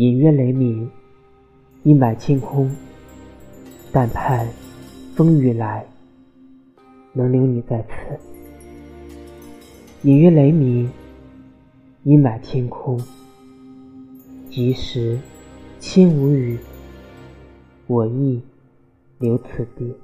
隐约雷鸣，阴霾清空。但盼风雨来，能留你在此。隐约雷鸣，阴霾清空。即时，轻无语，我亦留此地。